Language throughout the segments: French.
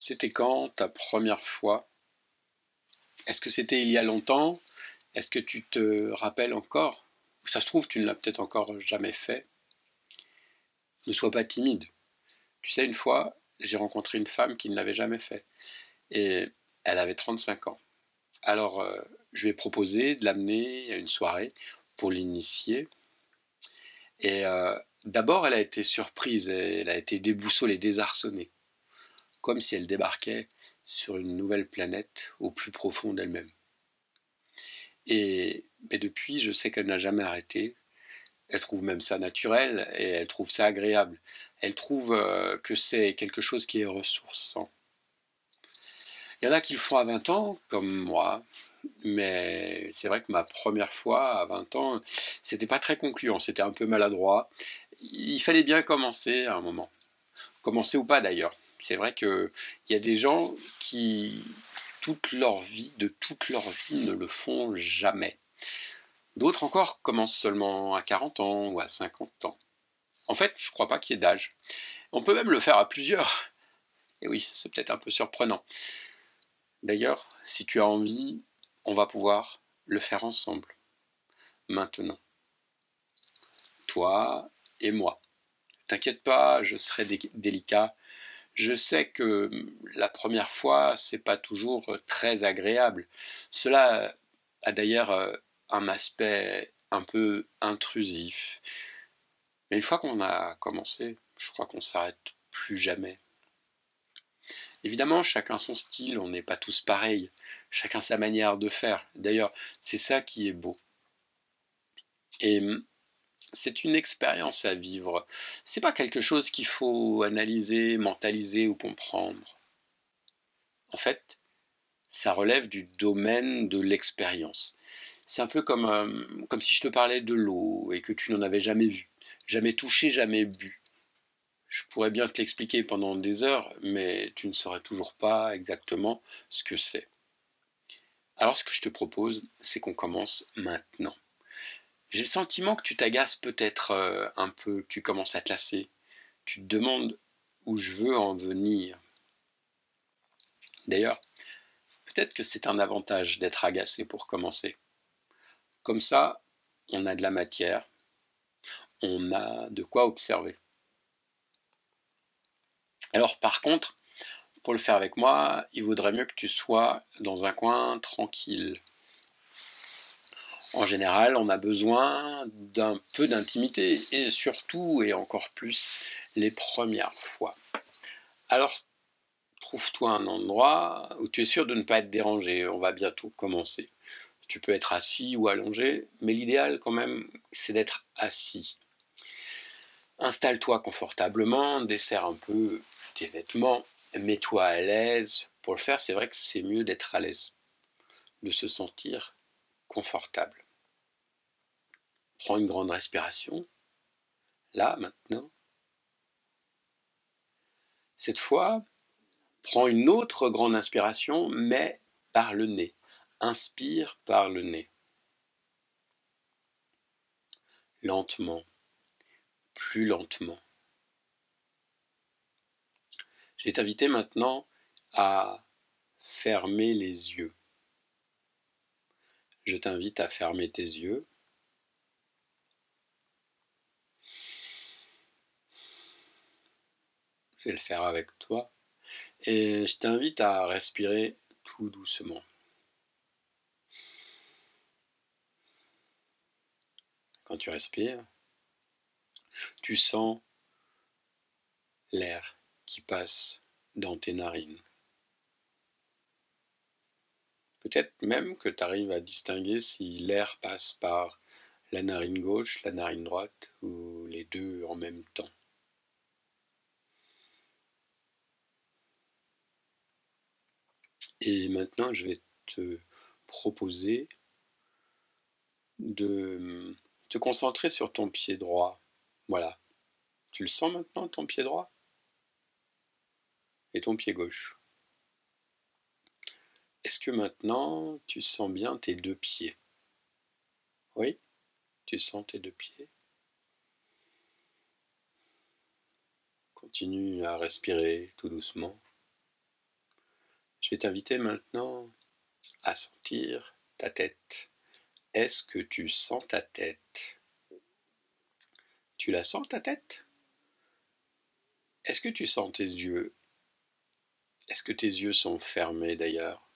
C'était quand ta première fois? Est-ce que c'était il y a longtemps? Est-ce que tu te rappelles encore? Ça se trouve, tu ne l'as peut-être encore jamais fait. Ne sois pas timide. Tu sais, une fois, j'ai rencontré une femme qui ne l'avait jamais fait. Et elle avait 35 ans. Alors, euh, je lui ai proposé de l'amener à une soirée pour l'initier. Et euh, d'abord, elle a été surprise, elle a été déboussolée, désarçonnée comme si elle débarquait sur une nouvelle planète au plus profond d'elle-même. Et mais depuis, je sais qu'elle n'a jamais arrêté. Elle trouve même ça naturel et elle trouve ça agréable. Elle trouve euh, que c'est quelque chose qui est ressourçant. Il y en a qui le font à 20 ans, comme moi, mais c'est vrai que ma première fois à 20 ans, c'était pas très concluant, c'était un peu maladroit. Il fallait bien commencer à un moment. Commencer ou pas d'ailleurs c'est vrai qu'il y a des gens qui, toute leur vie, de toute leur vie, ne le font jamais. D'autres encore commencent seulement à 40 ans ou à 50 ans. En fait, je ne crois pas qu'il y ait d'âge. On peut même le faire à plusieurs. Et oui, c'est peut-être un peu surprenant. D'ailleurs, si tu as envie, on va pouvoir le faire ensemble. Maintenant. Toi et moi. T'inquiète pas, je serai délicat je sais que hum, la première fois, c'est pas toujours euh, très agréable. Cela a d'ailleurs euh, un aspect un peu intrusif. Mais une fois qu'on a commencé, je crois qu'on s'arrête plus jamais. Évidemment, chacun son style, on n'est pas tous pareils, chacun sa manière de faire. D'ailleurs, c'est ça qui est beau. Et hum, c'est une expérience à vivre. C'est pas quelque chose qu'il faut analyser, mentaliser ou comprendre. En fait, ça relève du domaine de l'expérience. C'est un peu comme, euh, comme si je te parlais de l'eau et que tu n'en avais jamais vu, jamais touché, jamais bu. Je pourrais bien te l'expliquer pendant des heures, mais tu ne saurais toujours pas exactement ce que c'est. Alors ce que je te propose, c'est qu'on commence maintenant. J'ai le sentiment que tu t'agaces peut-être euh, un peu, que tu commences à te lasser. Tu te demandes où je veux en venir. D'ailleurs, peut-être que c'est un avantage d'être agacé pour commencer. Comme ça, on a de la matière, on a de quoi observer. Alors par contre, pour le faire avec moi, il vaudrait mieux que tu sois dans un coin tranquille, en général, on a besoin d'un peu d'intimité, et surtout, et encore plus, les premières fois. Alors, trouve-toi un endroit où tu es sûr de ne pas être dérangé, on va bientôt commencer. Tu peux être assis ou allongé, mais l'idéal quand même, c'est d'être assis. Installe-toi confortablement, desserre un peu tes vêtements, mets-toi à l'aise. Pour le faire, c'est vrai que c'est mieux d'être à l'aise, de se sentir confortable. Prends une grande respiration. Là, maintenant. Cette fois, prends une autre grande inspiration, mais par le nez. Inspire par le nez. Lentement, plus lentement. Je vais t'inviter maintenant à fermer les yeux. Je t'invite à fermer tes yeux. Je vais le faire avec toi. Et je t'invite à respirer tout doucement. Quand tu respires, tu sens l'air qui passe dans tes narines. Peut-être même que tu arrives à distinguer si l'air passe par la narine gauche, la narine droite ou les deux en même temps. Et maintenant, je vais te proposer de te concentrer sur ton pied droit. Voilà. Tu le sens maintenant, ton pied droit? Et ton pied gauche. Est-ce que maintenant tu sens bien tes deux pieds? Oui? Tu sens tes deux pieds? Continue à respirer tout doucement. Je vais t'inviter maintenant à sentir ta tête. Est-ce que tu sens ta tête? Tu la sens ta tête? Est-ce que tu sens tes yeux? Est-ce que tes yeux sont fermés d'ailleurs?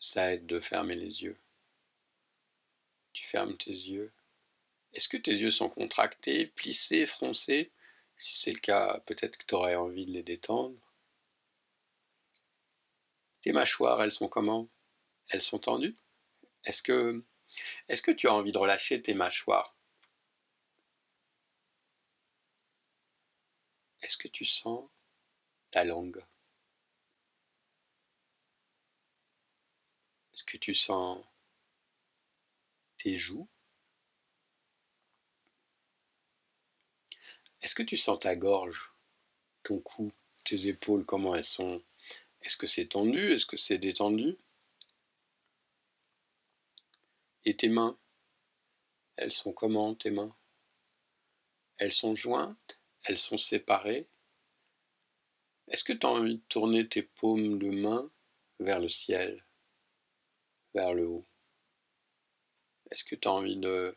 Ça aide de fermer les yeux. Tu fermes tes yeux. Est-ce que tes yeux sont contractés, plissés, froncés? Si c'est le cas, peut-être que tu aurais envie de les détendre. Tes mâchoires, elles sont comment? Elles sont tendues? Est-ce que, que tu as envie de relâcher tes mâchoires? Est-ce que tu sens ta langue? Est-ce que tu sens tes joues. Est-ce que tu sens ta gorge, ton cou, tes épaules, comment elles sont? Est-ce que c'est tendu? Est-ce que c'est détendu? Et tes mains Elles sont comment tes mains? Elles sont jointes? Elles sont séparées? Est-ce que tu as envie de tourner tes paumes de main vers le ciel, vers le haut. Est-ce que tu as envie de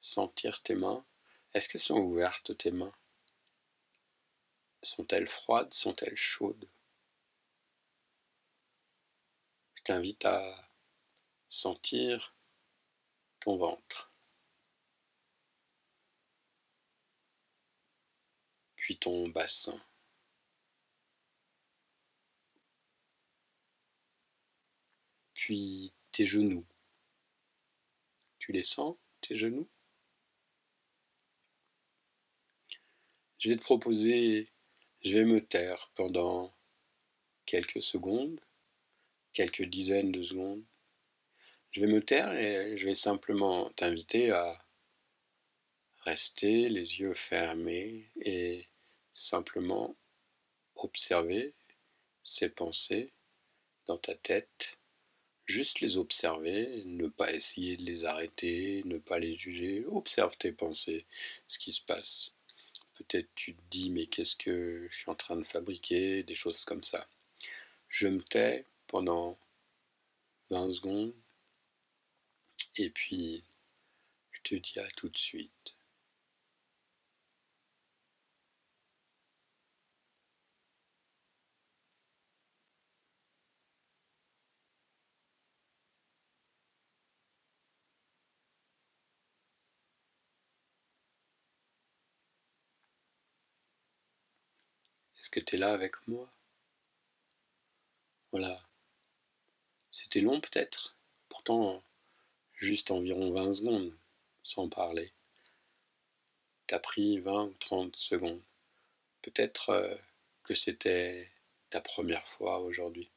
sentir tes mains? Est-ce qu'elles sont ouvertes tes mains? Sont-elles froides? Sont-elles chaudes? Je t'invite à sentir ton ventre. Puis ton bassin. Puis tes genoux. Tu les sens, tes genoux? Je vais te proposer, je vais me taire pendant quelques secondes, quelques dizaines de secondes. Je vais me taire et je vais simplement t'inviter à rester les yeux fermés et simplement observer ces pensées dans ta tête Juste les observer, ne pas essayer de les arrêter, ne pas les juger. Observe tes pensées, ce qui se passe. Peut-être tu te dis mais qu'est-ce que je suis en train de fabriquer, des choses comme ça. Je me tais pendant 20 secondes et puis je te dis à tout de suite. Que tu es là avec moi Voilà. C'était long peut-être, pourtant juste environ 20 secondes, sans parler. T'as pris 20 ou 30 secondes. Peut-être euh, que c'était ta première fois aujourd'hui.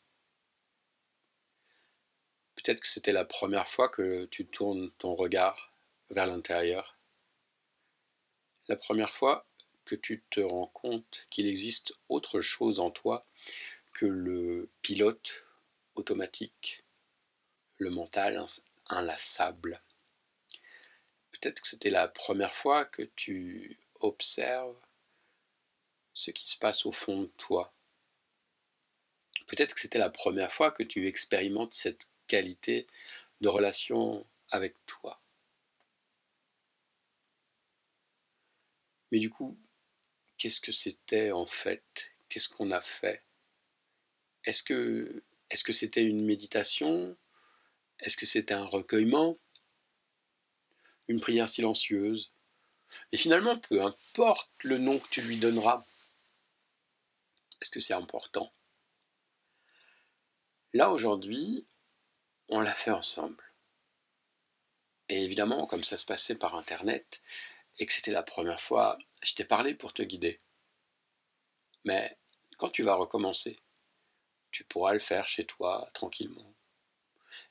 Peut-être que c'était la première fois que tu tournes ton regard vers l'intérieur. La première fois que tu te rends compte qu'il existe autre chose en toi que le pilote automatique, le mental inlassable. Peut-être que c'était la première fois que tu observes ce qui se passe au fond de toi. Peut-être que c'était la première fois que tu expérimentes cette qualité de relation avec toi. Mais du coup, qu'est-ce que c'était en fait? Qu'est-ce qu'on a fait? Est-ce que est-ce que c'était une méditation? Est-ce que c'était un recueillement? Une prière silencieuse? Et finalement, peu importe le nom que tu lui donneras, est-ce que c'est important? Là aujourd'hui, on l'a fait ensemble. Et évidemment, comme ça se passait par Internet, et que c'était la première fois, je t'ai parlé pour te guider. Mais quand tu vas recommencer, tu pourras le faire chez toi tranquillement.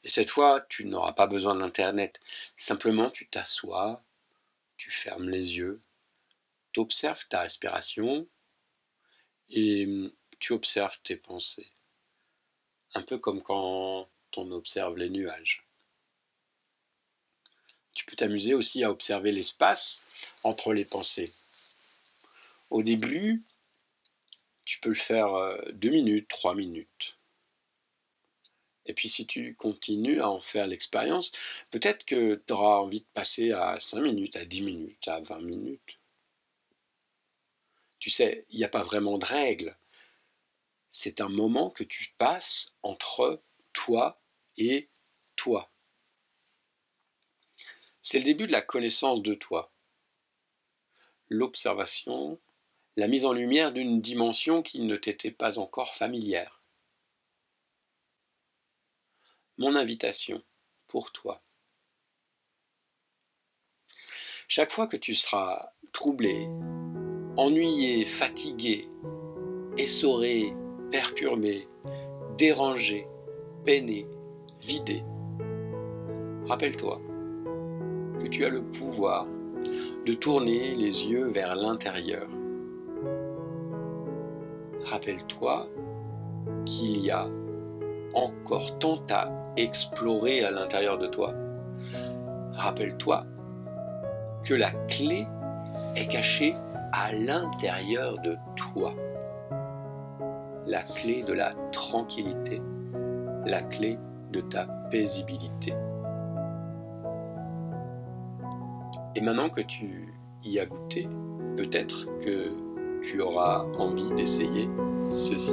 Et cette fois, tu n'auras pas besoin d'Internet. Simplement, tu t'assois, tu fermes les yeux, tu observes ta respiration et tu observes tes pensées. Un peu comme quand on observe les nuages. Tu peux t'amuser aussi à observer l'espace entre les pensées. Au début, Tu peux le faire euh, deux minutes, trois minutes. Et puis si tu continues à en faire l'expérience, peut-être que tu auras envie de passer à 5 minutes, à 10 minutes, à 20 minutes. Tu sais, il n'y a pas vraiment de règle. C'est un moment que tu passes entre toi et toi. C'est le début de la connaissance de toi. L'observation, la mise en lumière d'une dimension qui ne t'était pas encore familière. Mon invitation pour toi. Chaque fois que tu seras troublé, ennuyé, fatigué, essoré, perturbé, dérangé, peiné, vidé, rappelle-toi que tu as le pouvoir de tourner les yeux vers l'intérieur. Rappelle-toi qu'il y a encore tant à explorer à l'intérieur de toi. Rappelle-toi que la clé est cachée à l'intérieur de toi. La clé de la tranquillité, la clé de ta paisibilité. Et maintenant que tu y as goûté, peut-être que tu auras envie d'essayer ceci.